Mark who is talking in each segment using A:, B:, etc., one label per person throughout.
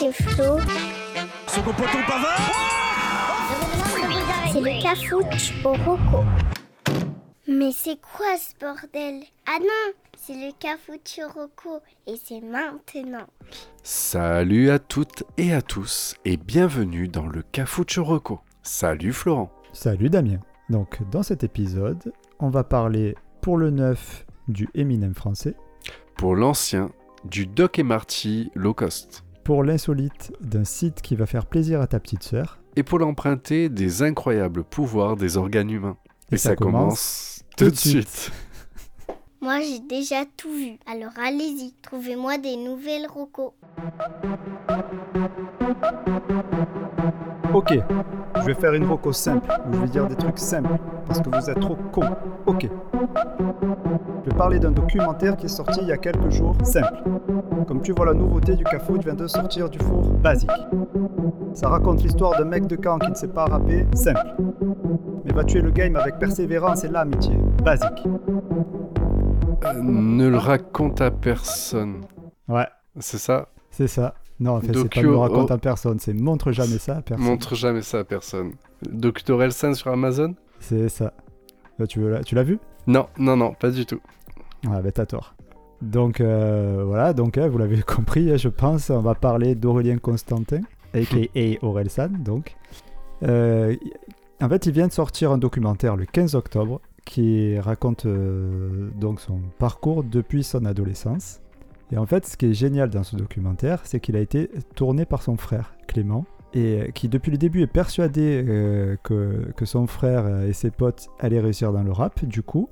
A: c'est Flo.
B: Second poteau Pavard
A: C'est le cafouche au roco. Mais c'est quoi ce bordel? Ah non, c'est le cafouche au roco et c'est maintenant.
C: Salut à toutes et à tous et bienvenue dans le Cafucho Rocco. Salut Florent.
D: Salut Damien. Donc dans cet épisode, on va parler pour le neuf du Eminem français,
C: Pour l'ancien, du Doc et Marty low cost.
D: Pour l'insolite d'un site qui va faire plaisir à ta petite sœur.
C: Et pour l'emprunter, des incroyables pouvoirs des organes humains. Et, ça, commence tout de suite.
A: Moi j'ai déjà tout vu, alors allez-y, trouvez-moi des nouvelles rocos.
D: Ok, je vais faire une roco simple, où je vais dire des trucs simples, parce que vous êtes trop cons. Ok. Je vais parler d'un documentaire qui est sorti il y a quelques jours, simple. Comme tu vois, la nouveauté du Cafoot vient de sortir du four basique. Ça raconte l'histoire d'un mec de camp qui ne sait pas rapper, simple. Mais va tuer le game avec persévérance et l'amitié, basique.
C: Euh, ne le raconte à personne.
D: Ouais,
C: C'est ça?
D: C'est ça. Non, en fait, c'est pas
C: Docu-
D: me raconte
C: oh.
D: à personne, c'est montre jamais ça à personne.
C: Montre jamais ça à personne. Doc Orelsan sur Amazon
D: C'est ça. Là, tu veux la- tu l'as vu?
C: Non, non, non, pas du tout.
D: Ah bah t'as tort. Donc euh, voilà, donc hein, vous l'avez compris, hein, je pense, on va parler d'Aurélien Constantin, a.k.a. Orelsan, donc. Euh, en fait, il vient de sortir un documentaire le 15 octobre qui raconte euh, donc son parcours depuis son adolescence. Et en fait, ce qui est génial dans ce documentaire, c'est qu'il a été tourné par son frère, Clément, et euh, qui depuis le début est persuadé euh, que, que son frère euh, et ses potes allaient réussir dans le rap. Du coup,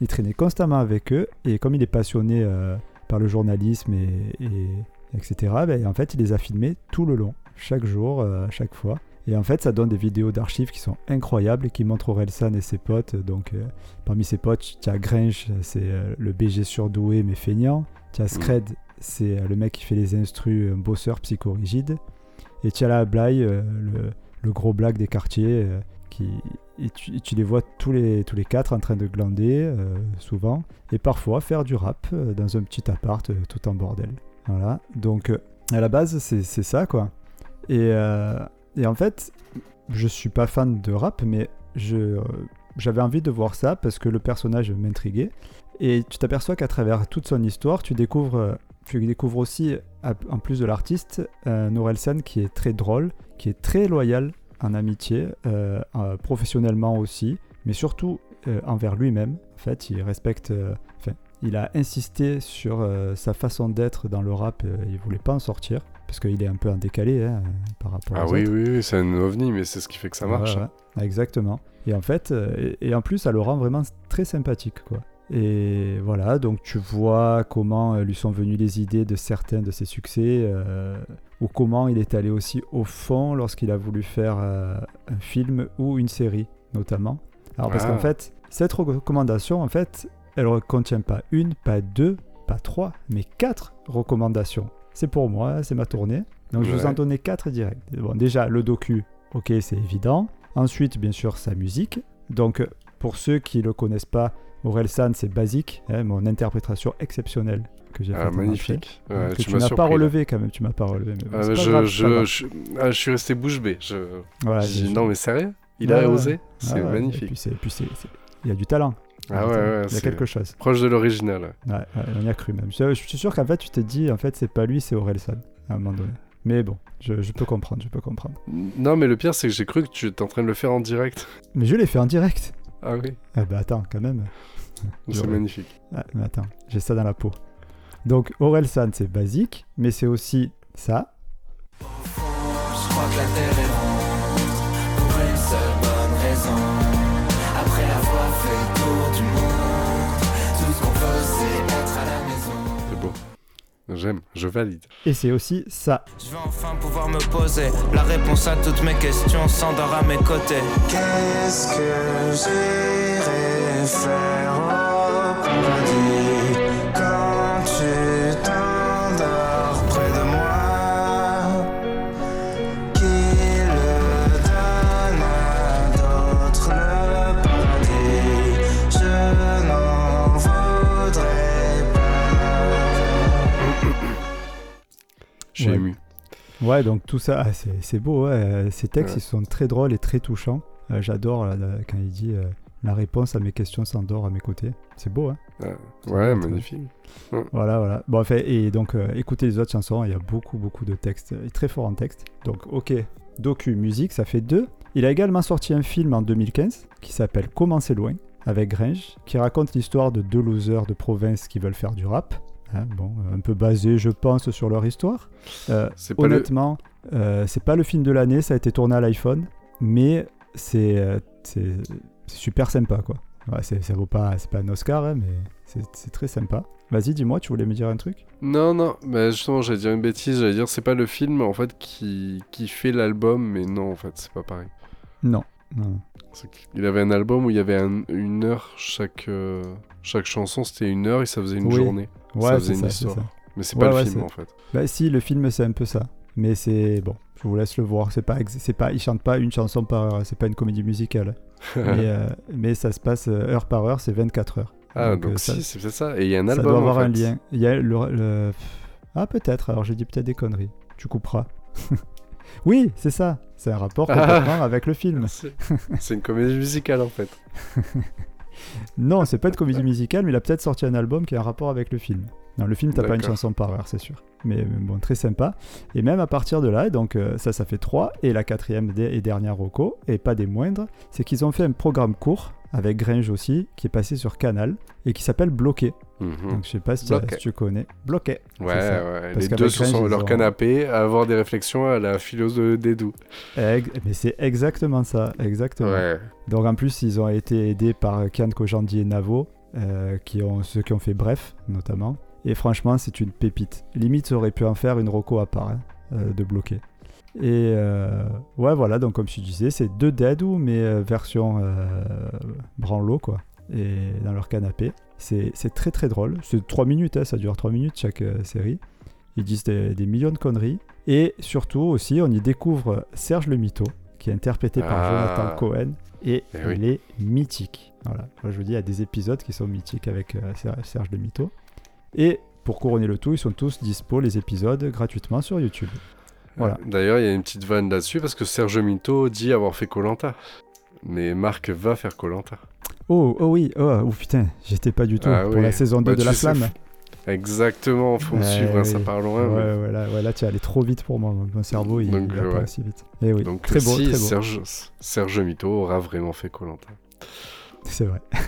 D: il traînait constamment avec eux, et comme il est passionné par le journalisme et, et- etc., ben, en fait, il les a filmés tout le long, chaque jour, à chaque fois. Et en fait, ça donne des vidéos d'archives qui sont incroyables et qui montrent Orelsan et ses potes. Donc, euh, parmi ses potes, tu as Grinch, c'est euh, le BG surdoué mais feignant. Tu as Scred, c'est euh, le mec qui fait les instrus, un bosseur psychorigide. Et tu as la Bly, euh, le, le gros blague des quartiers, qui, et tu, et tu les vois tous les, tous les quatre en train de glander, souvent, et parfois faire du rap dans un petit appart tout en bordel. Voilà, donc à la base, c'est ça, quoi. Et, et en fait, je suis pas fan de rap, mais je, euh, j'avais envie de voir ça parce que le personnage m'intriguait. Et tu t'aperçois qu'à travers toute son histoire, tu découvres, euh, tu découvres aussi, en plus de l'artiste, un Orelsan qui est très drôle, qui est très loyal en amitié, euh, professionnellement aussi, mais surtout envers lui-même. En fait, il respecte. il a insisté sur sa façon d'être dans le rap. il voulait pas en sortir parce qu'il est un peu en décalé hein, par rapport
C: Ah
D: aux
C: oui,
D: autres.
C: oui, oui, c'est un ovni, mais c'est ce qui fait que ça marche.
D: Ouais, ouais, exactement. Et en fait, euh, et, et en plus, ça le rend vraiment très sympathique, quoi. Et voilà, donc tu vois comment euh, lui sont venues les idées de certains de ses succès, euh, ou comment il est allé aussi au fond lorsqu'il a voulu faire euh, un film ou une série, notamment. Alors parce
C: Ah.
D: qu'en fait, cette recommandation, en fait, elle ne contient pas une, pas deux, pas trois, mais quatre recommandations. C'est pour moi, c'est ma tournée. Donc je vous en
C: Ouais.
D: donnais quatre directs. Bon, déjà, le docu, ok, c'est évident. Ensuite, bien sûr, sa musique. Donc, pour ceux qui ne le connaissent pas, Orelsan, c'est basique, hein, mon interprétation exceptionnelle que j'ai
C: Ah,
D: faite.
C: magnifique. Ouais,
D: que
C: tu
D: tu
C: m'as
D: pas
C: là.
D: relevé quand même, tu m'as pas relevé. mais bon,
C: Ah,
D: c'est
C: mais
D: pas
C: je,
D: grave, c'est pas
C: je,
D: grave.
C: je, ah, je suis resté bouche bée. Je...
D: Voilà,
C: j'ai dit,
D: j'ai-
C: non, mais sérieux? Il
D: Ouais,
C: a
D: ouais.
C: osé?
D: Ah
C: C'est
D: ouais,
C: magnifique.
D: et puis il y a du talent. Il y a
C: Ah ouais,
D: talent.
C: ouais,
D: Il y a
C: c'est
D: quelque chose.
C: proche de l'original. ouais.
D: Ouais, on y a cru même. Je, je suis sûr qu'en fait, tu t'es dit, en fait, c'est pas lui, c'est Orelsan, à un moment donné. Mais bon, je, je peux comprendre, je peux comprendre.
C: Non, mais le pire, c'est que j'ai cru que tu étais en train de le faire en direct.
D: Mais je l'ai fait en direct.
C: Ah oui,
D: Ah bah attends, quand même.
C: c'est magnifique.
D: Ah, mais attends, j'ai ça dans la peau. Donc, Orelsan, c'est basique, mais c'est aussi ça.
E: Je crois que la terre est
C: J'aime, je valide.
D: Et c'est aussi ça.
E: Je vais enfin pouvoir me poser La réponse à toutes mes questions s'endort à mes côtés Qu'est-ce que j'irai faire au paradis?
C: Suis
D: Ouais.
C: ému.
D: Ouais, donc tout ça, ah, c'est beau, ouais. euh, Ces textes,
C: Ouais.
D: ils sont très drôles et très touchants. Euh, J'adore là, quand il dit euh, la réponse à mes questions s'endort à mes côtés. C'est beau, hein.
C: Ouais,
D: très-
C: magnifique.
D: Voilà, voilà. Bon, enfin, et donc, euh, écoutez les autres chansons, il y a beaucoup, beaucoup de textes, euh, très fort en texte. Donc, ok, docu, musique, ça fait deux. Il a également sorti un film en 2015 qui s'appelle Comment c'est loin, avec Gringe, qui raconte l'histoire de deux losers de province qui veulent faire du rap. Hein, bon, un peu basé, je pense, sur leur histoire. Euh,
C: le-
D: honnêtement, euh, c'est pas le film de l'année, ça a été tourné à l'iPhone, mais c'est euh, super sympa, quoi. Ouais, ça vaut pas, c'est pas un Oscar, hein, mais c'est très sympa. Vas-y, dis-moi, tu voulais me dire un truc?
C: Non, non, mais justement, j'allais dire une bêtise, j'allais dire c'est pas le film en fait qui, qui fait l'album, mais non, en fait, c'est pas pareil.
D: Non.
C: qu'il avait un album où il y avait un- une heure chaque, euh, chaque chanson, c'était une heure et ça faisait une
D: Oui.
C: journée.
D: Ouais,
C: ça
D: c'est
C: faisait une
D: ça, c'est
C: histoire.
D: ça.
C: Mais c'est
D: Ouais,
C: pas
D: ouais,
C: le film
D: c'est-
C: en fait.
D: Bah si, le film c'est un peu ça. Mais c'est bon, je vous laisse le voir. C'est pas, c'est pas, il chante pas une chanson par heure. C'est pas une comédie musicale. mais, euh, mais ça se passe euh, heure par heure. C'est 24 heures.
C: ah,
D: donc,
C: donc,
D: euh,
C: si,
D: ça-
C: c'est peut-être ça. Et il y a un
D: ça
C: album
D: doit avoir
C: en
D: un
C: fait.
D: lien. Il y a le, le- ah peut-être. Alors j'ai dit peut-être des conneries. Tu couperas. oui, c'est ça. C'est un rapport
C: Ah.
D: complètement avec le film.
C: C'est c'est une comédie musicale en fait.
D: Non, c'est pas une comédie musicale, mais il a peut-être sorti un album qui a un rapport avec le film. Non, le film, t'as pas une chanson par heure, c'est sûr. Mais, mais bon, très sympa. Et même à partir de là, donc euh, ça, ça fait trois. Et la quatrième et dernière roco, et pas des moindres, c'est qu'ils ont fait un programme court, avec Gringe aussi, qui est passé sur Canal, et qui s'appelle Bloqué.
C: Mhm.
D: Donc je sais pas si, tu-
C: Bloqué.
D: si tu connais. Bloqué.
C: Ouais, ouais.
D: Parce
C: Les deux sur
D: Gringe, ils
C: leur
D: ont-
C: canapé à avoir des réflexions à la philo de Dédou.
D: Mais c'est exactement ça, exactement.
C: Ouais.
D: Donc en plus, ils ont été aidés par Kian Kojandi et Navo, euh, qui ont, ceux qui ont fait Bref, notamment. Et franchement, c'est une pépite. Limite, ça aurait pu en faire une roco à part, hein, euh, de bloquer. Et euh, ouais, voilà, donc comme je disais, c'est deux Deadou, mais euh, version euh, branlo, quoi. Et dans leur canapé. C'est très très drôle. C'est 3 minutes, hein, ça dure 3 minutes chaque série. Ils disent des, des millions de conneries. Et surtout aussi, on y découvre Serge le Mito, qui est interprété par
C: Ah.
D: Jonathan Cohen. Et
C: Eh oui.
D: il est mythique. Voilà. Moi, je vous dis, il y a des épisodes qui sont mythiques avec Ser- Serge le Mito. Et pour couronner le tout, ils sont tous dispo, les épisodes, gratuitement sur YouTube. Voilà.
C: D'ailleurs, il y a une petite vanne là-dessus parce que Serge Mito dit avoir fait Colanta. Mais Marc va faire Colanta.
D: Oh, oh oui, oh, oh, putain, j'étais pas du tout
C: Ah
D: pour
C: oui.
D: la saison 2
C: Bah,
D: de La Flamme.
C: Exactement, faut me suivre, hein, ça
D: oui.
C: part
D: Ouais,
C: loin. mais-
D: ouais, là, ouais, là, tu es allé trop vite pour moi. Mon cerveau, il,
C: Donc,
D: il va
C: euh,
D: pas aussi vite. Et oui,
C: Donc
D: très beau,
C: si
D: très beau.
C: Serge, Serge Mito aura vraiment fait Colanta.
D: C'est vrai.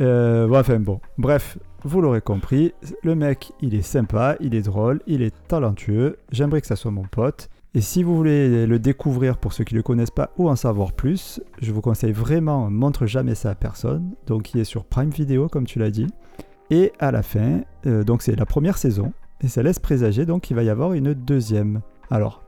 D: Euh, bon, enfin bon, bref, vous l'aurez compris, le mec, il est sympa, il est drôle, il est talentueux, j'aimerais que ça soit mon pote. Et si vous voulez le découvrir pour ceux qui ne le connaissent pas ou en savoir plus, je vous conseille vraiment Montre jamais ça à personne, donc il est sur Prime Video comme tu l'as dit. Et à la fin, euh, donc c'est la première saison, et ça laisse présager donc qu'il va y avoir une deuxième. Alors,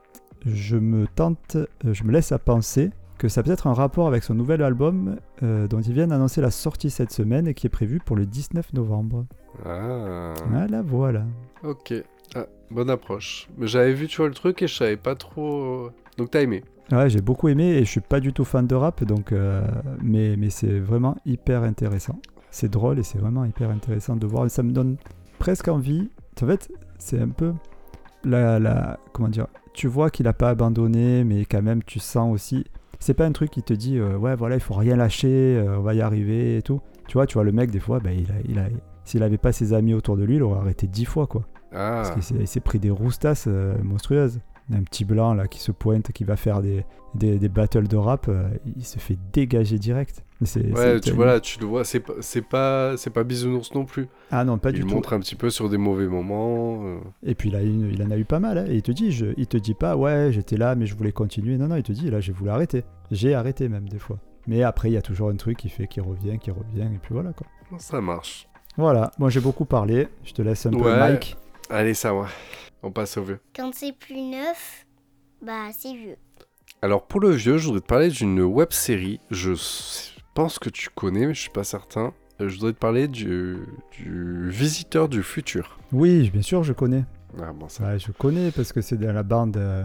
D: je me tente, euh, je me laisse à penser que ça a peut-être un rapport avec son nouvel album euh, dont ils viennent d'annoncer la sortie cette semaine et qui est prévu pour le 19 novembre.
C: Ah,
D: Voilà, voilà.
C: ok. Ah, bonne approche. Mais j'avais vu, tu vois, le truc et je savais pas trop. Donc t'as aimé.
D: Ouais, j'ai beaucoup aimé et je suis pas du tout fan de rap, donc euh, mais, mais c'est vraiment hyper intéressant. C'est drôle et c'est vraiment hyper intéressant de voir. Ça me donne presque envie. En fait, c'est un peu la, la comment dire. Tu vois qu'il a pas abandonné, mais quand même tu sens aussi. C'est pas un truc qui te dit euh, ouais voilà il faut rien lâcher, euh, on va y arriver et tout. Tu vois, tu vois le mec des fois, ben, il a, il a, s'il avait pas ses amis autour de lui, il aurait arrêté dix fois quoi.
C: Ah,
D: Parce qu'il s'est- il s'est pris des roustasses euh, monstrueuses. Un petit blanc là qui se pointe, qui va faire des, des, des battles de rap, euh, il se fait dégager direct.
C: Ouais, tu vois là, tu le vois, c'est pas, c'est pas, c'est pas bisounours non plus.
D: Ah non, pas
C: il
D: du tout.
C: montre un petit peu sur des mauvais moments. euh.
D: Et puis il, une- il en a eu pas mal. hein. Et il te dit, je, il te dit pas, ouais, j'étais là, mais je voulais continuer. Non, non, il te dit, là, j'ai voulu arrêter. J'ai arrêté même des fois. Mais après, il y a toujours un truc qui fait qui revient, qui revient, et puis voilà quoi.
C: Ça marche.
D: Voilà, moi j'ai beaucoup parlé. Je te laisse un peu,
C: Ouais.
D: Mike.
C: Allez, ça va. On passe au vieux.
A: Quand c'est plus neuf, bah c'est vieux.
C: Alors pour le vieux, je voudrais te parler d'une web série. Je pense que tu connais, mais je suis pas certain. Euh, Je voudrais te parler du, du Visiteur du futur.
D: Oui, bien sûr, je connais.
C: Ah bon, ça.
D: Ouais, je connais parce que c'est de la bande. euh,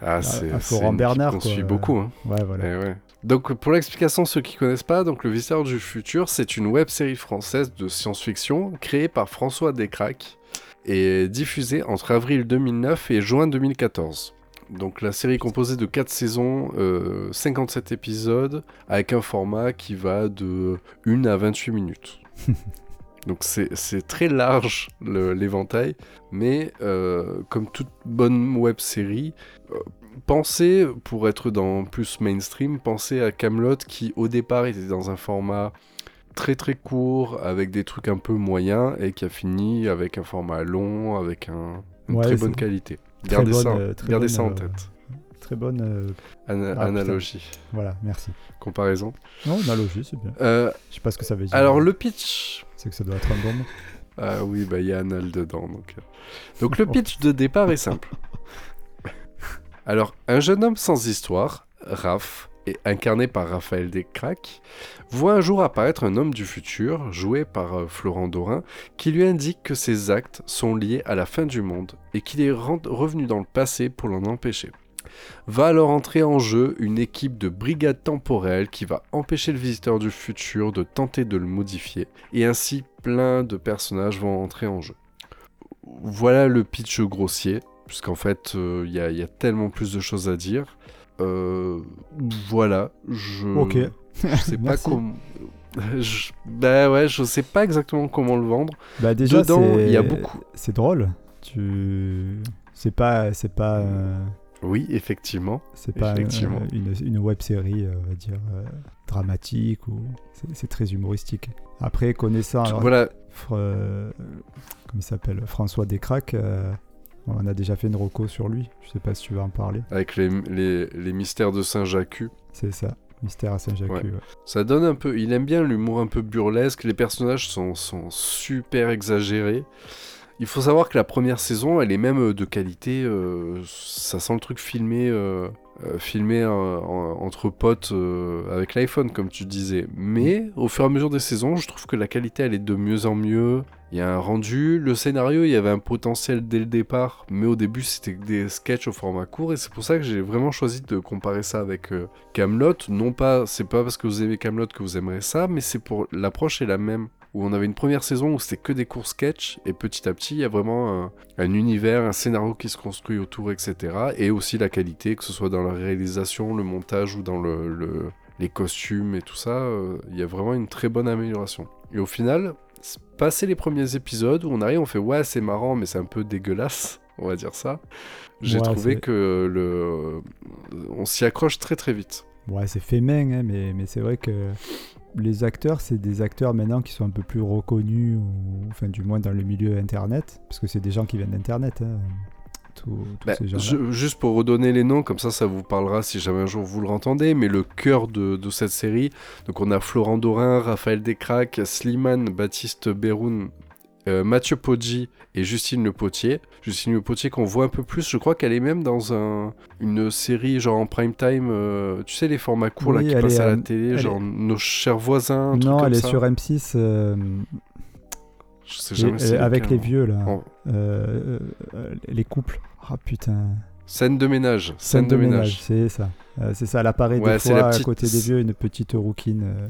C: Ah, c'est
D: Florent Bernard, quoi.
C: suit beaucoup. Hein.
D: Ouais, voilà.
C: Eh ouais. Donc pour l'explication, ceux qui connaissent pas, donc le Visiteur du futur, c'est une web série française de science-fiction créée par François Descraques et diffusée entre avril 2009 et juin 2014. Donc la série est composée de 4 saisons, euh, 57 épisodes, avec un format qui va de 1 à 28 minutes. Donc c'est très large l'éventail, mais euh, comme toute bonne web série, euh, pensez, pour être dans plus mainstream, pensez à Camelot qui au départ était dans un format très très court, avec des trucs un peu moyens, et qui a fini avec un format long, avec un, une
D: Ouais,
C: très bonne qualité.
D: très
C: Gardez
D: bonne,
C: ça,
D: euh, très
C: gardez
D: bonne,
C: ça en
D: euh,
C: tête.
D: Très bonne. euh,
C: Ana-
D: ah,
C: analogie,
D: voilà, merci.
C: comparaison.
D: Non, analogie, c'est bien.
C: Euh,
D: Je sais pas ce que ça veut dire.
C: alors le pitch,
D: C'est que ça doit être un bon mot.
C: Ah oui, bah il y a Anal dedans. Donc, euh. donc le pitch de départ est simple. Alors, un jeune homme sans histoire, Raph, et incarné par Raphaël Descraques, voit un jour apparaître un homme du futur, joué par euh, Florent Dorin, qui lui indique que ses actes sont liés à la fin du monde et qu'il est revenu dans le passé pour l'en empêcher. Va alors entrer en jeu une équipe de brigades temporelles qui va empêcher le visiteur du futur de tenter de le modifier, et ainsi plein de personnages vont entrer en jeu. Voilà le pitch grossier, puisqu'en fait euh, il y a tellement plus de choses à dire. Euh, voilà, je.
D: Ok.
C: Je sais pas comment. Je... Bah ouais, je sais pas exactement comment le vendre.
D: Bah déjà,
C: il y a beaucoup.
D: C'est drôle. Tu. C'est pas. C'est pas. euh,
C: Oui, effectivement.
D: C'est pas
C: Effectivement.
D: euh, une, une web série, on va dire, euh, dramatique ou. c'est- très humoristique. Après, connaissant. alors,
C: Voilà,
D: Fr- comment il s'appelle François Descraques. On a déjà fait une reco sur lui. Je sais pas si tu vas en parler.
C: avec les, les, les mystères de Saint-Jacques.
D: C'est ça. Mystère à Saint-Jacques.
C: Ouais.
D: ouais.
C: Ça donne un peu. Il aime bien l'humour un peu burlesque. Les personnages sont, sont super exagérés. Il faut savoir que la première saison, elle est même euh, de qualité. euh, ça sent le truc filmé, euh, euh, filmé euh, en- entre potes euh, avec l'iPhone, comme tu disais. Mais au fur et à mesure des saisons, je trouve que la qualité, elle est de mieux en mieux. Il y a un rendu. Le scénario, il y avait un potentiel dès le départ, mais au début, c'était des sketchs au format court. Et c'est pour ça que j'ai vraiment choisi de comparer ça avec Camelot. Non pas, c'est pas parce que vous aimez Camelot que vous aimerez ça, mais c'est pour l'approche est la même. Où on avait une première saison où c'était que des courts sketchs, et petit à petit, il y a vraiment un, un univers, un scénario qui se construit autour, etc. Et aussi la qualité, que ce soit dans la réalisation, le montage ou dans le, le- les costumes et tout ça, euh, il y a vraiment une très bonne amélioration. Et au final, passer les premiers épisodes où on arrive, on fait ouais, c'est marrant, mais c'est un peu dégueulasse, on va dire ça. J'ai
D: Ouais,
C: trouvé que le, on s'y accroche très très vite.
D: Ouais, c'est fait main, hein, mais, mais c'est vrai que les acteurs, c'est des acteurs maintenant qui sont un peu plus reconnus, ou enfin du moins dans le milieu internet, parce que c'est des gens qui viennent d'internet. hein, tous tous
C: Bah,
D: ces gens-là.
C: je- juste pour redonner les noms, comme ça, ça vous parlera si jamais un jour vous le entendez. Mais le cœur de, de cette série, donc on a Florent Dorin, Raphaël Descraques, Slimane, Baptiste Beroun, euh, Mathieu Poggi et Justine Le Potier. Justine Le Potier qu'on voit un peu plus, je crois qu'elle est même dans un, une série genre en prime time, euh, tu sais les formats courts là qui passent
D: est,
C: à la
D: euh,
C: télé, genre Nos chers voisins. un truc
D: non,
C: comme
D: elle est
C: ça.
D: sur M6 euh,
C: Je sais jamais
D: avec les vieux là,
C: Oh.
D: Les couples. Ah putain.
C: Scène de ménage.
D: Scène de ménage, c'est ça. Euh, c'est ça, elle apparaît
C: Ouais,
D: des fois à côté des vieux, une petite rouquine. euh,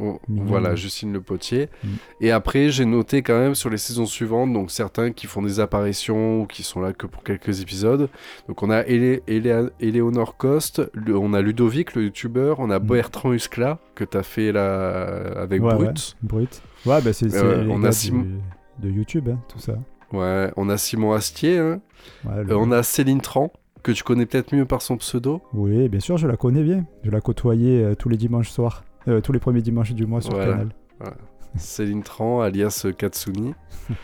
C: Oh, voilà, Justine Le Potier.
D: Mm.
C: Et après, j'ai noté quand même sur les saisons suivantes, donc certains qui font des apparitions ou qui sont là que pour quelques épisodes. Donc on a Élé- Élé- Éléonore Coste, le- on a Ludovic, le youtubeur, on a
D: Mm.
C: Bertrand Huskla, que tu as fait là avec
D: Ouais,
C: Brut.
D: brut. Ouais, bah c'est
C: Euh, on a
D: de YouTube, hein, tout ça.
C: Ouais, on a Simon Astier, hein.
D: Ouais, le-
C: Euh, on a Céline Tran, que tu connais peut-être mieux par son pseudo.
D: Oui, bien sûr, je la connais bien. Je la côtoyais euh, tous les dimanches soirs. Euh, tous les premiers dimanches du mois sur
C: Voilà.
D: Canal.
C: Céline Tran, alias Katsuni.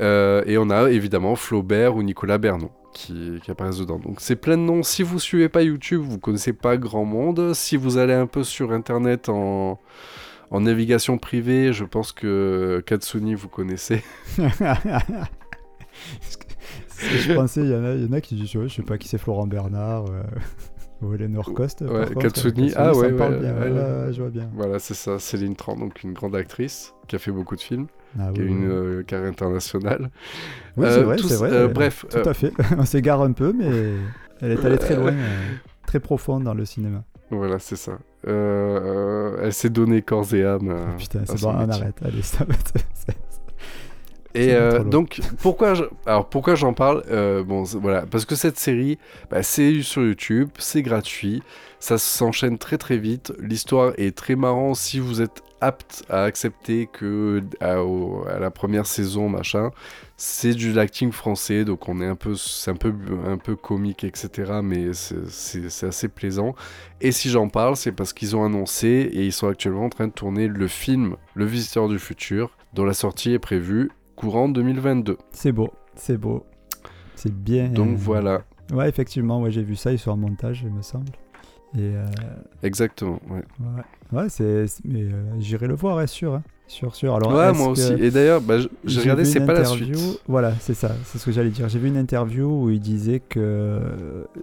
C: Euh, et on a évidemment Flaubert ou Nicolas Bernon qui, qui apparaissent dedans. Donc c'est plein de noms. Si vous suivez pas YouTube, vous connaissez pas grand monde. Si vous allez un peu sur Internet en, en navigation privée, je pense que Katsuni vous connaissez.
D: je pensais, il y, en a- il y en a qui disent, ouais, je sais pas qui c'est Florent Bernard euh, ou Eleanor Coste. par
C: Ouais,
D: contre.
C: Katsuni, ah
D: ça
C: ouais,
D: me parle
C: ouais,
D: bien.
C: ouais,
D: ouais,
C: ouais.
D: ouais, je vois bien.
C: Voilà, c'est ça, Céline Tran, donc une grande actrice qui a fait beaucoup de films,
D: Ah,
C: qui a
D: oui,
C: une
D: oui.
C: euh, carrière internationale.
D: Oui,
C: Euh,
D: c'est vrai,
C: tous-
D: c'est vrai.
C: euh,
D: euh,
C: bref,
D: Tout
C: euh,
D: à fait. On s'égare un peu, mais elle est allée très
C: Euh,
D: loin, euh, très profonde dans le cinéma.
C: voilà, c'est ça. Euh, euh, elle s'est donnée corps et âme. à-
D: Putain, c'est bon, on arrête. Allez, stop.
C: Et euh, donc, pourquoi je- alors pourquoi j'en parle Euh, Bon, voilà, parce que cette série, bah, c'est sur YouTube, c'est gratuit, ça s'enchaîne très très vite. L'histoire est très marrant si vous êtes apte à accepter que à, au- à la première saison, machin, c'est du acting français, donc on est un peu, c'est un peu, un peu comique, etc. Mais c'est assez plaisant. Et si j'en parle, c'est parce qu'ils ont annoncé et ils sont actuellement en train de tourner le film Le Visiteur du Futur, dont la sortie est prévue courant 2022.
D: C'est beau, c'est beau. C'est bien.
C: Donc
D: euh,
C: voilà,
D: Ouais, effectivement, ouais, j'ai vu ça, ils sont en montage, il me semble. Et euh,
C: exactement. Ouais,
D: ouais, ouais c'est, mais euh, j'irai le voir, sûr, hein. sûr, sûr. Alors,
C: Ouais, moi aussi. Et d'ailleurs, bah, j'ai regardé, c'est pas la suite.
D: Voilà, c'est ça, c'est ce que j'allais dire. J'ai vu une interview où il disait que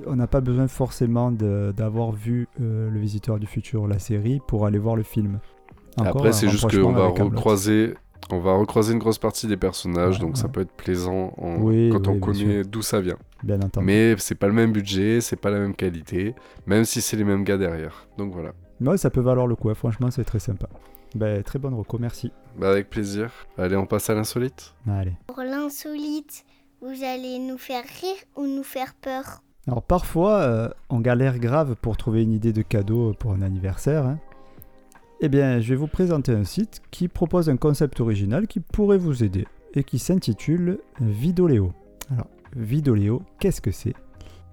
D: on n'a pas besoin forcément d'avoir vu euh, Le Visiteur du Futur, la série, pour aller voir le film. Encore
C: Après, c'est juste qu'on va recroiser. On va recroiser une grosse partie des personnages,
D: Ouais,
C: donc ça peut être plaisant en-
D: Oui,
C: quand on
D: oui,
C: connaît d'où ça vient.
D: Bien entendu.
C: Mais c'est pas le même budget, c'est pas la même qualité, même si c'est les mêmes gars derrière. Donc voilà.
D: Ouais, ça peut valoir le coup, hein. franchement, c'est très sympa. Ben, très bonne reco, merci.
C: Bah, avec plaisir. Allez, on passe à l'insolite.
D: Allez.
A: Pour l'insolite, vous allez nous faire rire ou nous faire peur?
D: Alors parfois, euh, on galère grave pour trouver une idée de cadeau pour un anniversaire. hein. Eh bien, je vais vous présenter un site qui propose un concept original qui pourrait vous aider et qui s'intitule Vidoléo. Alors, Vidoléo, qu'est-ce que c'est?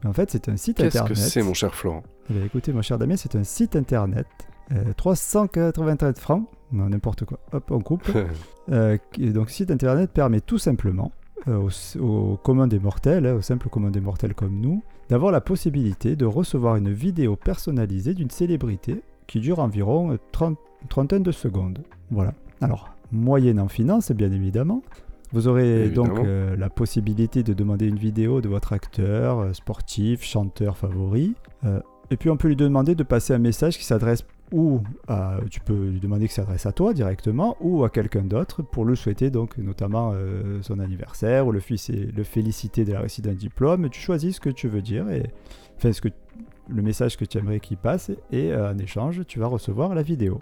D: En fait, c'est un site
C: Qu'est-ce
D: internet.
C: que c'est, mon cher Florent?
D: Eh bien, écoutez, mon cher Damien, c'est un site internet. euh, 393 francs, non, n'importe quoi. Hop, on coupe. Euh, donc, site internet permet tout simplement euh, aux, aux communs des mortels, hein, aux simples communs des mortels comme nous, d'avoir la possibilité de recevoir une vidéo personnalisée d'une célébrité qui dure environ euh, 30 une trentaine de secondes. Voilà. Alors, moyennant finance, bien évidemment. Vous aurez
C: Évidemment.
D: donc euh, la possibilité de demander une vidéo de votre acteur, euh, sportif, chanteur favori. Euh, et puis on peut lui demander de passer un message qui s'adresse ou à- tu peux lui demander qu'il s'adresse à toi directement ou à quelqu'un d'autre pour le souhaiter donc notamment euh, son anniversaire ou le, le féliciter de la réussite d'un diplôme. Tu choisis ce que tu veux dire et enfin ce que le message que tu aimerais qu'il passe et euh, en échange tu vas recevoir la vidéo.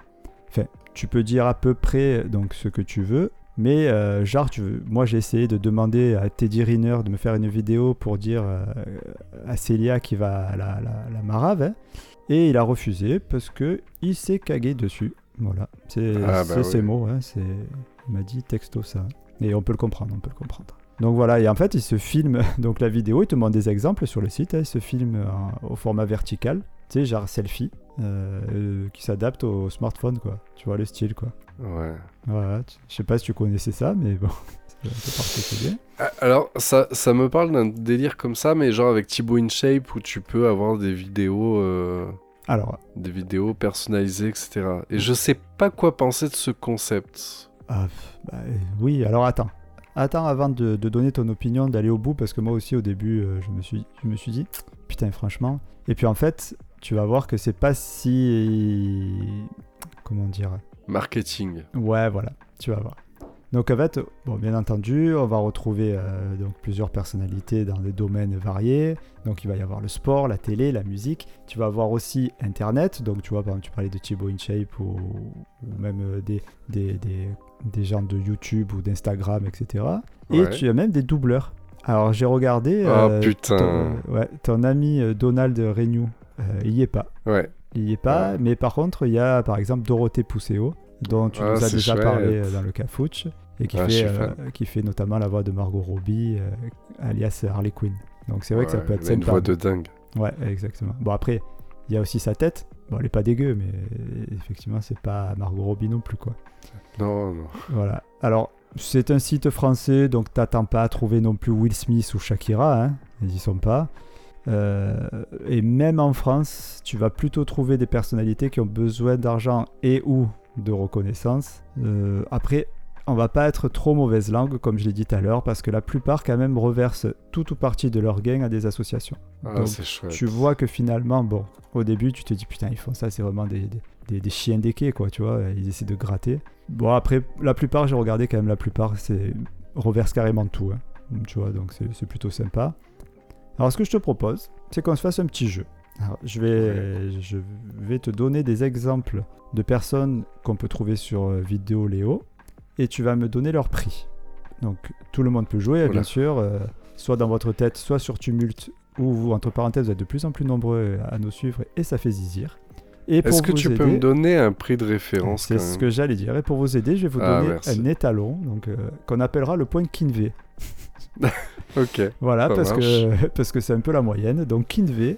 D: Enfin, tu peux dire à peu près donc ce que tu veux, mais euh, genre tu veux, moi j'ai essayé de demander à Teddy Riner de me faire une vidéo pour dire euh, à Célia qui va à la, la, la marave, hein, et il a refusé parce que il s'est cagué dessus. Voilà, c'est
C: Ah, bah oui.
D: ses mots, hein, c'est il m'a dit texto ça, et on peut le comprendre, on peut le comprendre. Donc voilà, et en fait il se filme donc la vidéo, il te montre des exemples sur le site, hein, il se filme en- au format vertical, tu sais genre selfie, euh, euh, qui s'adapte au smartphone quoi, tu vois le style quoi.
C: Ouais.
D: Voilà, je sais pas si tu connaissais ça, mais bon, c'est un peu particulier.
C: Ah, Alors, ça, ça me parle d'un délire comme ça, mais genre avec Thibaut InShape où tu peux avoir des vidéos, euh,
D: Alors,
C: des vidéos personnalisées, etc. Et je sais pas quoi penser de ce concept.
D: ah, bah, euh, oui, alors attends. Attends avant de, de donner ton opinion, d'aller au bout, parce que moi aussi au début, euh, je, me suis, je me suis dit, putain, franchement. Et puis en fait, tu vas voir que c'est pas si. Comment dire
C: Marketing.
D: Ouais, voilà, tu vas voir. Donc en fait, bon, bien entendu, on va retrouver euh, donc plusieurs personnalités dans des domaines variés. Donc il va y avoir le sport, la télé, la musique. Tu vas avoir aussi Internet. Donc tu vois, par exemple, tu parlais de Thibaut InShape ou, ou même euh, des, des, des, des gens de YouTube ou d'Instagram, etc. Et
C: Ouais.
D: tu as même des doubleurs. Alors j'ai regardé.
C: Oh,
D: euh,
C: putain.
D: Ton, ouais, ton ami euh, Donald Renew, euh, il y est pas.
C: Ouais.
D: Il y est pas,
C: Ouais.
D: mais par contre, il y a par exemple Dorothée Pousséo, dont tu
C: Ah,
D: nous as déjà
C: chouette.
D: parlé euh, dans le Cafouche, et qui,
C: Ah,
D: fait, euh, qui fait notamment la voix de Margot Robbie, euh, alias Harley Quinn. Donc c'est vrai que ça peut être
C: une voix de dingue.
D: Ouais, exactement. Bon, après, il y a aussi sa tête. Bon, elle est pas dégueu, mais effectivement, c'est pas Margot Robbie non plus, quoi.
C: Non, non.
D: Voilà. Alors, c'est un site français, donc t'attends pas à trouver non plus Will Smith ou Shakira, hein. Ils y sont pas. Euh, et même en France, tu vas plutôt trouver des personnalités qui ont besoin d'argent et ou de reconnaissance. Euh, après, on va pas être trop mauvaise langue, comme je l'ai dit tout à l'heure, parce que la plupart quand même reversent tout ou partie de leur gain à des associations.
C: Ah,
D: Donc,
C: c'est chouette.
D: tu vois que finalement, bon, au début, tu te dis putain, ils font ça, c'est vraiment des, des, des- des chiens des quais, quoi, tu vois, ils essaient de gratter. Bon, après, la plupart, j'ai regardé quand même, la plupart, c'est reverse carrément tout, hein. tu vois, donc c'est c'est plutôt sympa. Alors, ce que je te propose, c'est qu'on se fasse un petit jeu. Alors, je vais, je vais te donner des exemples de personnes qu'on peut trouver sur euh, Vidéo Léo, et tu vas me donner leur prix. Donc tout le monde peut jouer,
C: Voilà.
D: bien sûr, euh, soit dans votre tête, soit sur Tumult, où vous, entre parenthèses, vous êtes de plus en plus nombreux à nous suivre et ça fait zizir.
C: Est-ce que tu peux me donner un prix de référence
D: C'est ce que j'allais dire. Et pour vous aider, je vais vous
C: Ah,
D: donner
C: merci.
D: un étalon donc, euh, qu'on appellera le point Kinve.
C: Ok.
D: Voilà, parce
C: marche.
D: que, parce que c'est un peu la moyenne. Donc Kinve,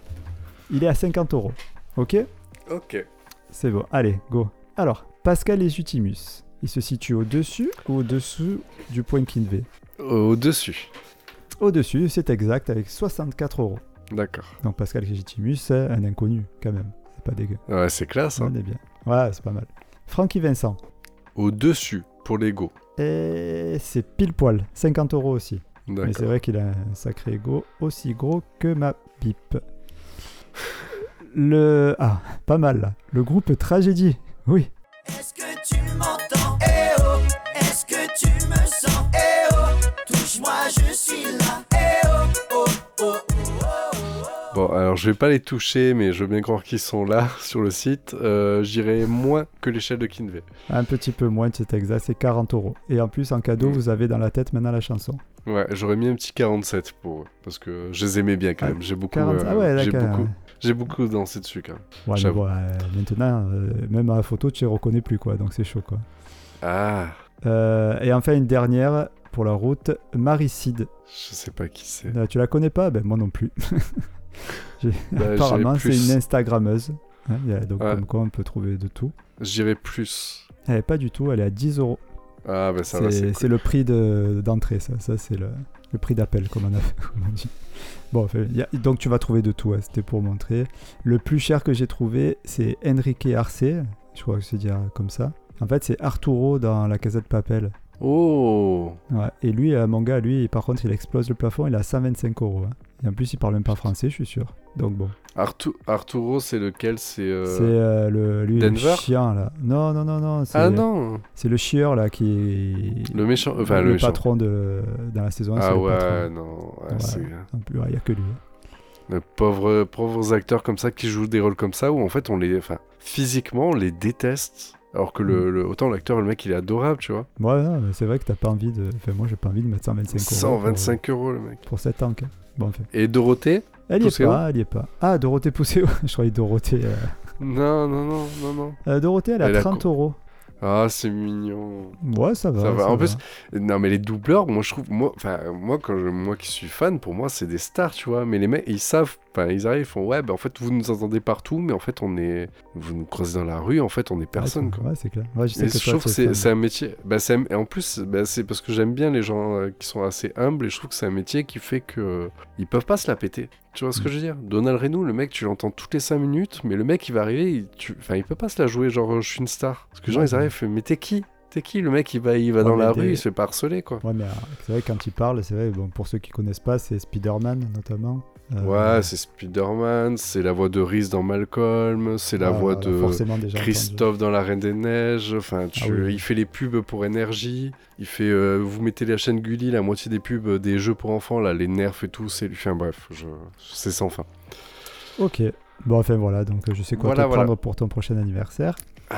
D: il est à 50 euros. Ok?
C: Ok.
D: C'est bon. Allez, go. Alors, Pascal Légitimus, il se situe au-dessus ou au-dessous du point Kinve
C: Au-dessus.
D: Au-dessus, c'est exact, avec 64 euros.
C: D'accord.
D: Donc Pascal Légitimus, c'est un inconnu, quand même. C'est pas dégueu.
C: Ouais, c'est classe. Hein.
D: On est bien. Ouais, c'est pas mal. Francky Vincent.
C: Au-dessus pour l'ego.
D: Et c'est pile poil, 50 euros aussi. Mais c'est vrai qu'il a un sacré ego aussi gros que ma pipe. Le. Ah, pas mal là. Le groupe Tragédie. Oui.
F: Est-ce que tu m'entends? Eh oh Est-ce que tu me sens? Eh oh Touche-moi, je suis là Eh oh Oh oh oh oh oh
C: Bon, alors je vais pas les toucher, mais je veux bien croire qu'ils sont là sur le site. Euh, J'irai moins que l'échelle de Kinvey.
D: Un petit peu moins, c'est exact, c'est 40 euros. Et en plus, en cadeau,
C: Mm.
D: vous avez dans la tête maintenant la chanson.
C: Ouais, j'aurais mis un petit 47 pour eux, parce que je les aimais bien quand
D: Ah,
C: même. J'ai beaucoup,
D: 40...
C: euh,
D: Ah ouais,
C: j'ai
D: d'accord.
C: beaucoup, j'ai beaucoup dansé dessus quand même.
D: Ouais, mais
C: J'avoue.
D: bon, euh, maintenant, euh, même à la photo, tu les reconnais plus, quoi. Donc c'est chaud, quoi.
C: Ah,
D: Euh, et enfin, une dernière pour la route, Maricide.
C: je sais pas qui c'est.
D: Euh, tu la connais pas? Ben moi non plus.
C: Bah,
D: Apparemment, c'est
C: plus.
D: une Instagrammeuse. Hein, il y a- donc
C: Ouais.
D: comme quoi, on peut trouver de tout.
C: J'irai plus.
D: Elle est pas du tout, elle est à 10 euros.
C: Ah, bah ça va,
D: C'est le prix de- d'entrée, ça. Ça, c'est le, le prix d'appel, comme on, a, comme on dit. Bon, a- donc tu vas trouver de tout, hein, c'était pour montrer. Le plus cher que j'ai trouvé, c'est Enrique Arce. Je crois que c'est dire comme ça. En fait, c'est Arturo dans la Casa de Papel.
C: Oh
D: Ouais. Et lui, euh, mon gars, lui, par contre, il explose le plafond, il a 125 euros. hein. Et en plus, il parle même pas français, je suis sûr. Donc bon.
C: Artu- Arturo, c'est lequel? C'est. euh,
D: C'est euh, le, lui, le
C: Denver?
D: chien, là. Non, non, non, non.
C: Ah non
D: C'est le chieur, là, qui est.
C: Le méchant. Enfin, le, méchant.
D: patron de, dans la saison 1. c'est
C: Ah
D: le
C: ouais, non. ouais,
D: Ouais.
C: c'est-
D: En plus, il n'y a que lui.
C: Le pauvre, pauvres acteurs comme ça qui jouent des rôles comme ça où en fait on les, enfin, physiquement on les déteste. Alors que
D: Mm.
C: le, le- autant l'acteur, le mec, il est adorable, tu vois.
D: Ouais, non, mais c'est vrai que t'as pas envie de. Enfin, moi, j'ai pas envie de mettre 125 euros. pour-
C: 125 euros le mec.
D: Pour, 7 ans, quoi. Bon, enfin.
C: Et Dorothée
D: Elle y est pas, elle y est pas. Ah, Dorothée Pousseo. je croyais Dorothée. euh.
C: Non, non, non, non, non.
D: Euh, Dorothée, elle est
C: Elle
D: à
C: a
D: 30
C: co-
D: euros.
C: Ah, c'est mignon.
D: Ouais, ça va.
C: Ça va. En plus, non, mais les doubleurs, moi je trouve, moi, enfin, moi quand je- moi qui suis fan, pour moi c'est des stars, tu vois. Mais les mecs, ils savent, enfin, ils arrivent, ils font, ouais, bah en fait vous nous entendez partout, mais en fait on est, vous nous croisez dans la rue, en fait on est personne,
D: Ouais,
C: quoi.
D: Ouais, c'est clair. Ouais, je sais
C: Et
D: que
C: je
D: toi,
C: trouve que c'est un métier. Bah, c'est et en plus, bah, c'est parce que j'aime bien les gens euh, qui sont assez humbles et je trouve que c'est un métier qui fait que ils peuvent pas se la péter. Tu vois ce
D: Mm.
C: que je veux dire? Donald Renault, le mec, tu l'entends toutes les 5 minutes, mais le mec il va arriver, il, tu... enfin, il peut pas se la jouer genre je suis une star. Parce que les gens ils arrivent, mais t'es qui? T'es qui Le mec il va, il va
D: Ouais,
C: dans la rue, il se fait pas harceler quoi.
D: Ouais, mais euh, c'est vrai, quand il parle, c'est vrai, bon, pour ceux qui connaissent pas, c'est Spider-Man notamment. Euh,
C: Ouais, c'est Spider-Man, c'est la voix de Reese dans Malcolm, c'est la
D: ouais,
C: voix
D: l'a
C: de
D: entendu.
C: Christophe dans La Reine des Neiges. Enfin, tu...
D: Ah oui.
C: il fait les pubs pour énergie. Il fait, euh, vous mettez la chaîne Gulli, la moitié des pubs des jeux pour enfants, là, les nerfs et tout, c'est lui. Enfin bref, je... c'est sans fin.
D: Ok. Bon, enfin voilà, donc je sais quoi
C: Voilà,
D: te
C: voilà.
D: prendre pour ton prochain anniversaire.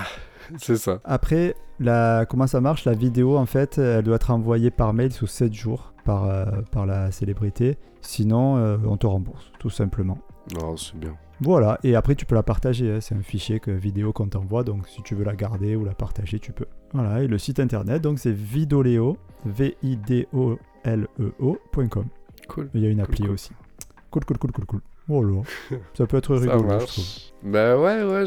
C: C'est ça.
D: Après, la... comment ça marche? La vidéo, en fait, elle doit être envoyée par mail sous 7 jours par, euh, par la célébrité. Sinon, euh, on te rembourse, tout simplement.
C: Non, c'est bien.
D: Voilà, et après tu peux la partager, hein. c'est un fichier que, vidéo qu'on t'envoie, donc si tu veux la garder ou la partager, tu peux. Voilà, et le site internet, donc c'est vidoleo, V-I-D-O-L-E-O.com.
C: Cool.
D: Il y a une
C: Cool,
D: appli
C: cool.
D: aussi. Cool, cool, cool, cool, cool. Oh ça peut être rigolo, je trouve.
C: marche. Bah ouais, ouais,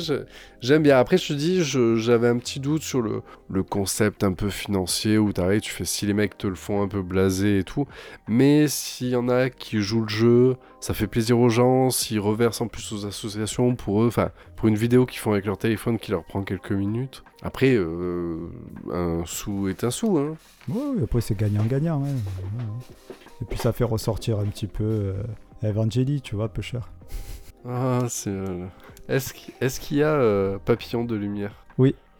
C: j'aime bien. Après, je te dis, j'avais un petit doute sur le, le concept un peu financier où t'arrives, tu fais si les mecs te le font un peu blasé et tout. Mais s'il y en a qui jouent le jeu, ça fait plaisir aux gens. S'ils reversent en plus aux associations pour eux, enfin, pour une vidéo qu'ils font avec leur téléphone qui leur prend quelques minutes. Après, euh, un sou est un sou, hein.
D: Ouais, après c'est gagnant-gagnant. Et puis ça fait ressortir un petit peu euh, Evangeli, tu vois, peu cher.
C: Ah, c'est. euh, Est-ce qu'il y a euh, Papillon de lumière?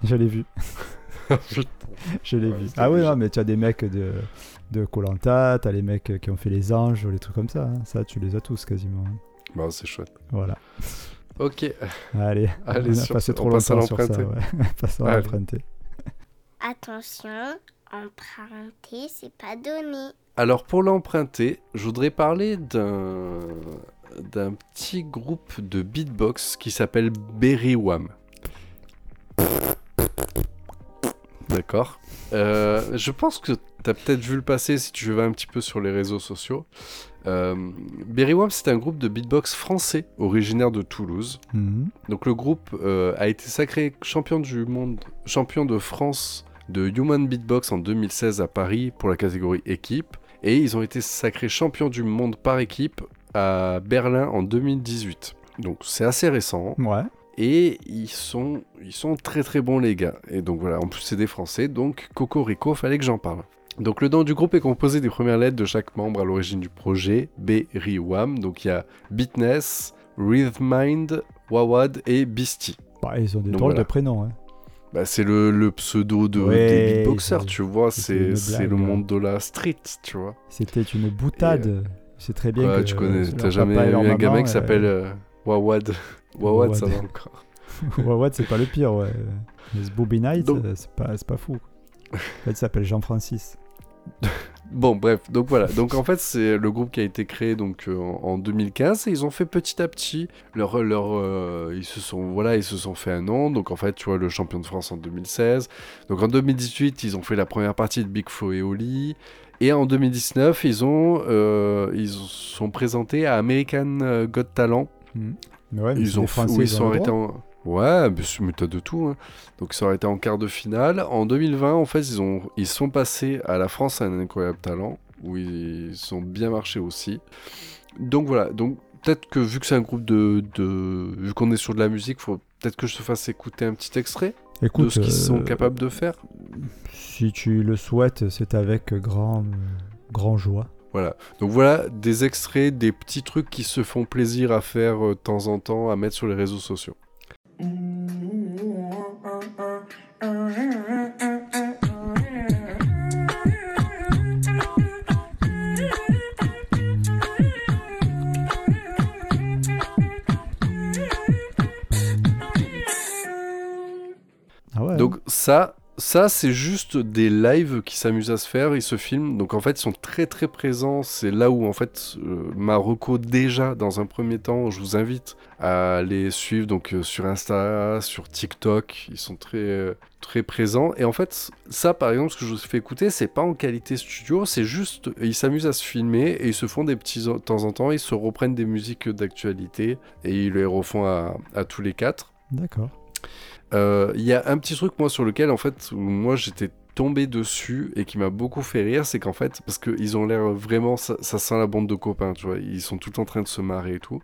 D: Je l'ai vu,
C: Putain.
D: je l'ai
C: Ouais,
D: vu. Ah oui, non, mais tu as des mecs de de Colanta, t'as les mecs qui ont fait les anges, les trucs comme ça. hein. Ça, tu les as tous quasiment. hein.
C: Bon, c'est chouette.
D: Voilà.
C: Ok.
D: Allez,
C: Allez,
D: on a
C: sur
D: passé trop
C: on passe à
D: longtemps sur ça. Ouais. Passons à
C: Allez.
D: l'emprunté.
A: Attention, emprunter, c'est pas donné.
C: Alors pour l'emprunter, je voudrais parler d'un d'un petit groupe de beatbox qui s'appelle Berry Wham. D'accord. Euh, je pense que tu as peut-être vu le passer si tu vas un petit peu sur les réseaux sociaux. Euh, Berry Wham, c'est un groupe de beatbox français originaire de Toulouse.
D: Mhm.
C: Donc le groupe euh, a été sacré champion du monde, champion de France de Human Beatbox en 2016 à Paris pour la catégorie équipe. Et ils ont été sacrés champions du monde par équipe à Berlin en 2018. Donc c'est assez récent.
D: Ouais.
C: Et ils sont, ils sont très très bons les gars. Et donc voilà, en plus c'est des Français, donc Cocorico, fallait que j'en parle. Donc le nom du groupe est composé des premières lettres de chaque membre à l'origine du projet, B, Ri, Wam. Donc il y a Beatness, Rhythmind, Wawad et Beastie.
D: Bah, ils ont des
C: Donc
D: drôles
C: voilà.
D: de prénoms. Hein.
C: Bah, c'est le, le pseudo de,
D: Ouais,
C: des beatboxers, tu vois, c'est le monde de la street, tu vois.
D: C'était une boutade. C'est très bien
C: Ouais,
D: que
C: tu connais, t'as jamais eu un gamin qui
D: euh,
C: s'appelle euh, Wawad. Wawad, ça va encore.
D: Wawad, c'est pas le pire, ouais. Mais ce Bobby Knight, euh, c'est pas, c'est pas fou. En fait, il s'appelle Jean-Francis.
C: Bon, bref, donc voilà. Donc en fait, c'est le groupe qui a été créé donc euh, en, en 2015 et ils ont fait petit à petit leur leur euh, ils se sont voilà, ils se sont fait un nom. Donc en fait, tu vois le champion de France en 2016. Donc en 2018, ils ont fait la première partie de Big Flo et Oli. Et en 2019, ils ont euh, ils sont présentés à American Got Talent.
D: Mais ouais,
C: Ils ont
D: Français,
C: où ils sont arrêtés en Ouais, mais t'as de tout. hein. Donc ils sont arrêtés en quart de finale. En 2020, en fait, ils, ont, ils sont passés à la France à un incroyable talent, où ils sont bien marchés aussi. Donc voilà, donc peut-être que vu que c'est un groupe de... de vu qu'on est sur de la musique, faut peut-être que je te fasse écouter un petit extrait
D: Écoute,
C: de ce qu'ils sont
D: euh,
C: capables de faire.
D: Si tu le souhaites, c'est avec grand, grand joie.
C: Voilà. Donc voilà des extraits, des petits trucs qui se font plaisir à faire euh, de temps en temps, à mettre sur les réseaux sociaux.
D: Ah.
C: Donc ça, ça c'est juste des lives qui s'amusent à se faire, ils se filment. Donc en fait, ils sont très très présents. C'est là où en fait euh, ma reco déjà dans un premier temps, je vous invite à les suivre donc euh, sur Insta, sur TikTok. Ils sont très euh, très présents. Et en fait, ça par exemple, ce que je vous fais écouter, c'est pas en qualité studio, c'est juste ils s'amusent à se filmer et ils se font des petits de temps en temps, ils se reprennent des musiques d'actualité et ils les refont à tous les quatre.
D: D'accord.
C: Euh, Il y a un petit truc, moi, sur lequel, en fait, moi, j'étais tombé dessus et qui m'a beaucoup fait rire, c'est qu'en fait, parce qu'ils ont l'air vraiment, ça, ça sent la bande de copains, tu vois, ils sont tout en train de se marrer et tout.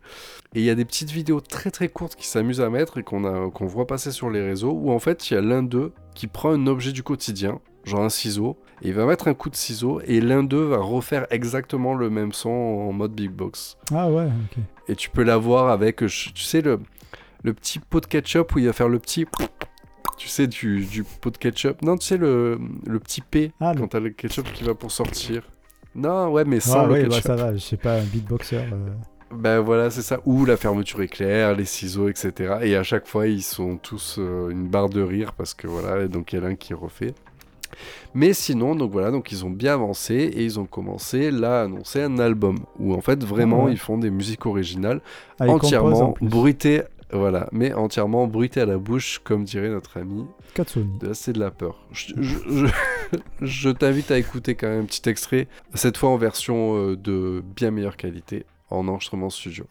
C: Et il y a des petites vidéos très très courtes qui s'amusent à mettre et qu'on qu'on voit passer sur les réseaux, où en fait, il y a l'un d'eux qui prend un objet du quotidien, genre un ciseau, et il va mettre un coup de ciseau, et l'un d'eux va refaire exactement le même son en mode big box.
D: Ah ouais, ok.
C: Et tu peux l'avoir avec, euh, tu sais, le, le petit pot de ketchup où il va faire le petit. Tu sais, du, du pot de ketchup. Non, tu sais, le, le petit P
D: Ah,
C: quand t'as le ketchup qui va pour sortir. Non, ouais, mais sans
D: Ah
C: le
D: oui, bah,
C: ketchup.
D: ça va, je sais pas, un beatboxer. euh,
C: Ben voilà, c'est ça. Ou la fermeture éclair, les ciseaux, etc. Et à chaque fois, ils sont tous euh, une barre de rire parce que voilà, et donc il y a l'un qui refait. Mais sinon, donc voilà, donc ils ont bien avancé et ils ont commencé là à annoncer un album où en fait vraiment
D: Ah ouais.
C: ils font des musiques originales
D: ah,
C: entièrement bruitées, voilà, mais entièrement bruitées à la bouche, comme dirait notre ami
D: Katsuni.
C: C'est de la peur. Je, je- je- je t'invite à écouter quand même un petit extrait, cette fois en version euh, de bien meilleure qualité, en enregistrement studio.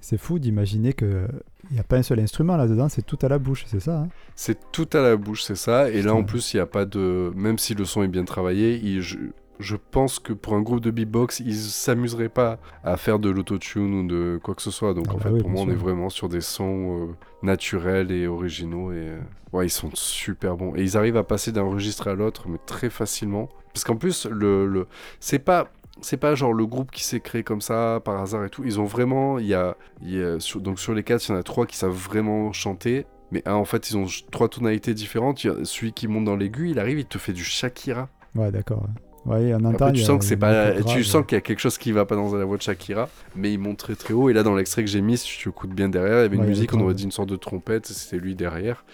D: C'est fou d'imaginer que il n'y a pas un seul instrument là-dedans, c'est tout à la bouche, c'est ça hein?
C: C'est tout à la bouche, c'est ça. Et là, en plus, il n'y a pas de. Même si le son est bien travaillé, il- je- pense que pour un groupe de beatbox, ils s'amuseraient pas à faire de l'autotune ou de quoi que ce soit. Donc
D: Ah
C: en
D: bah
C: fait,
D: oui,
C: pour moi, on est vraiment sur des sons euh, naturels et originaux. Et euh, ouais, ils sont super bons. Et ils arrivent à passer d'un registre à l'autre, mais très facilement. Parce qu'en plus, le, le... c'est pas. C'est pas genre le groupe qui s'est créé comme ça par hasard et tout. Ils ont vraiment, il y a, y a- sur- donc sur les quatre, il y en a trois qui savent vraiment chanter. Mais en fait, ils ont trois tonalités différentes. Il y a celui qui monte dans l'aigu, il arrive, il te fait du Shakira.
D: Ouais, d'accord. Ouais.
C: Après, tu sens que c'est pas,
D: note
C: tu
D: grave.
C: sens qu'il y a quelque chose qui va pas dans la voix de Shakira, mais il monte très très haut. Et là, dans l'extrait que j'ai mis, si tu écoutes bien derrière, il y avait une
D: Ouais,
C: musique, on aurait dit une sorte de trompette, c'était lui derrière.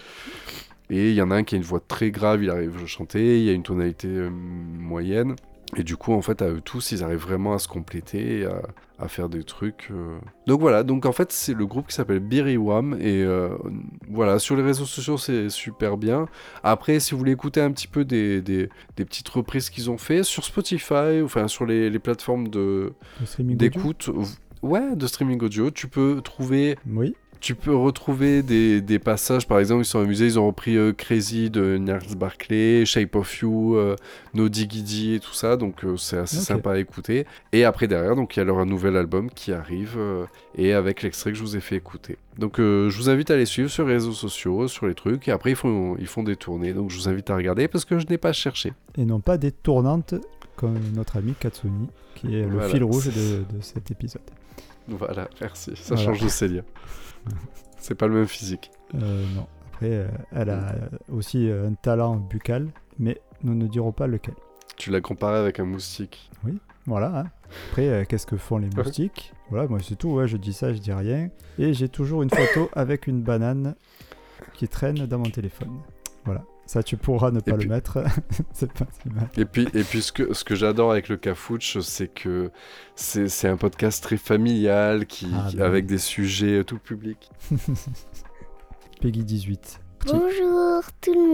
C: Et il y en a un qui a une voix très grave, il arrive à chanter, il y a une tonalité euh, moyenne. Et du coup, en fait, à eux tous, ils arrivent vraiment à se compléter, à, à faire des trucs. euh. Donc voilà, donc en fait, c'est le groupe qui s'appelle Biriwam. Et euh, voilà, sur les réseaux sociaux, c'est super bien. Après, si vous voulez écouter un petit peu des, des, des petites reprises qu'ils ont fait sur Spotify, enfin sur les, les plateformes de
D: Le streaming audio
C: d'écoute, ouais, de streaming audio, tu peux trouver
D: Oui.
C: Tu peux retrouver des, des passages, par exemple, ils sont amusés, ils ont repris euh, Crazy de Gnarls Barclay, Shape of You, euh, No et tout ça, donc euh, c'est assez sympa à écouter. Et après, derrière, donc il y a leur nouvel album qui arrive, euh, et avec l'extrait que je vous ai fait écouter. Donc je vous invite à les suivre sur les réseaux sociaux, sur les trucs, et après ils font, ils font des tournées, donc je vous invite à regarder parce que je n'ai pas cherché.
D: Et non pas des tournantes comme notre ami Katsuni, qui est le
C: Voilà.
D: fil rouge de, de cet épisode.
C: Voilà, merci, ça
D: Voilà.
C: change de Célia. c'est pas le même physique.
D: Euh, non. Après, euh, elle a aussi euh, un talent buccal, mais nous ne dirons pas lequel.
C: Tu l'as comparé avec un moustique.
D: Voilà. hein. Après, euh, qu'est-ce que font les moustiques? Voilà, moi c'est tout. Ouais, je dis ça, je dis rien. Et j'ai toujours une photo avec une banane qui traîne dans mon téléphone. Ça, tu pourras ne pas le
C: puis-
D: mettre. c'est pas si mal.
C: Et puis, et puis ce que, ce que j'adore avec le Cafouche, c'est que c'est c'est un podcast très familial, qui,
D: Ah,
C: qui-
D: bah
C: avec
D: oui.
C: des sujets euh, tout public.
D: Peggy 18. Petit-
A: Bonjour tout le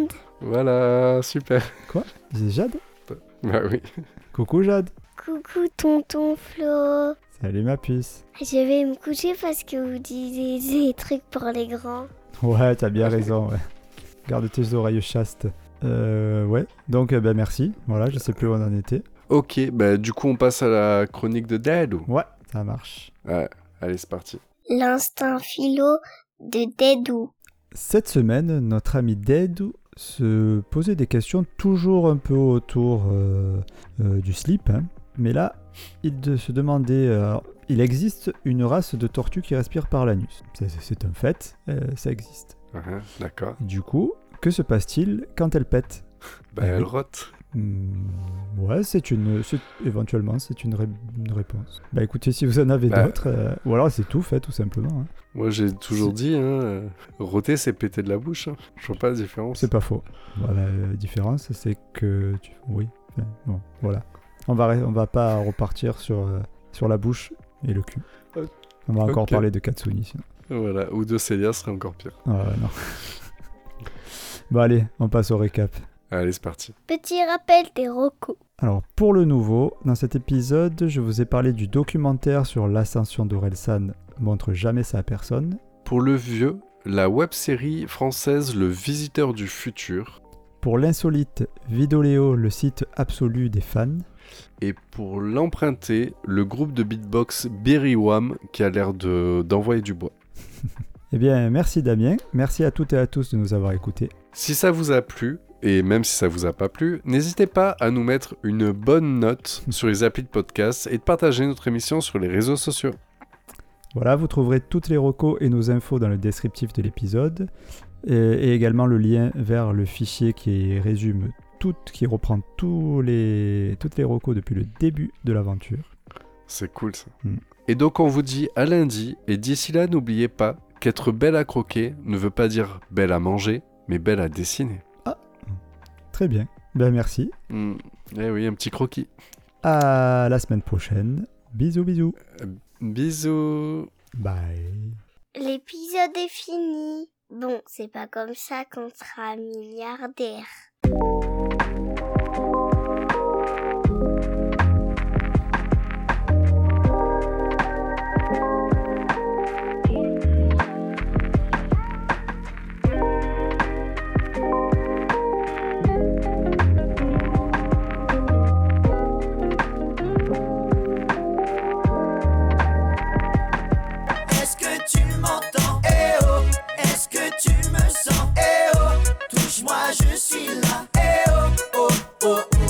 A: monde.
C: Voilà, super.
D: C'est Jade?
C: Bah oui.
D: Coucou Jade.
A: Coucou tonton Flo.
D: Salut ma puce.
A: Je vais me coucher parce que vous disiez des trucs pour les grands.
D: Ouais, t'as bien raison, ouais. Garde tes oreilles chastes. Euh, ouais, donc euh, ben merci. Voilà, je sais plus où on en était.
C: Ok, bah du coup on passe à la chronique de Dead. ou-
D: Ouais, ça marche.
C: Ouais, allez c'est parti.
A: L'instinct philo de Dédou.
D: Cette semaine, notre ami Dead se posait des questions toujours un peu autour euh, euh, du slip. hein. Mais là, il de- se demandait... euh, il existe une race de tortues qui respire par l'anus. C'est- C'est un fait, euh, ça existe.
C: Uh-huh, D'accord.
D: Du coup, que se passe-t-il quand elle pète
C: Bah
D: Ah
C: elle rote.
D: Hmm, ouais, c'est une, éventuellement c'est une, ré- une réponse. Bah écoutez, si vous en avez
C: Bah.
D: d'autres, euh, ou alors c'est tout fait tout simplement. hein.
C: Moi j'ai toujours dit, hein, euh, roter c'est péter de la bouche. hein. Je vois pas la différence.
D: C'est pas faux. Voilà, la différence c'est que, tu... oui, enfin, bon, voilà. On va, on va pas repartir sur, euh, sur la bouche et le cul. On va encore parler de Katsuni sinon.
C: Voilà, ou de Célia serait encore pire.
D: Ah ouais, non. bon allez, on passe au récap.
C: Allez c'est parti.
A: Petit rappel des rocos.
D: Alors pour le nouveau, dans cet épisode, je vous ai parlé du documentaire sur l'ascension d'Orelsan montre jamais ça à personne.
C: Pour le vieux, la web-série française Le Visiteur du Futur.
D: Pour l'insolite, Vidoléo, le site absolu des fans.
C: Et pour l'emprunter, le groupe de beatbox Berrywam qui a l'air de- d'envoyer du bois.
D: Eh bien, merci Damien, merci à toutes et à tous de nous avoir écoutés.
C: Si ça vous a plu, et même si ça vous a pas plu, n'hésitez pas à nous mettre une bonne note sur les applis de podcast et de partager notre émission sur les réseaux sociaux.
D: Voilà, vous trouverez toutes les recos et nos infos dans le descriptif de l'épisode, et, et également le lien vers le fichier qui résume tout, qui reprend tous les, toutes les recos depuis le début de l'aventure.
C: C'est cool ça.
D: Mm.
C: Et donc on vous dit à lundi, et d'ici là n'oubliez pas qu'être belle à croquer ne veut pas dire belle à manger, mais belle à dessiner.
D: Très bien, ben merci.
C: Hmm, Eh oui, un petit croquis.
D: À la semaine prochaine. Bisous, bisous.
C: Bisous
D: Bye.
A: L'épisode est fini. Bon, c'est pas comme ça qu'on sera milliardaire. moi je suis là. Eh oh, oh, oh.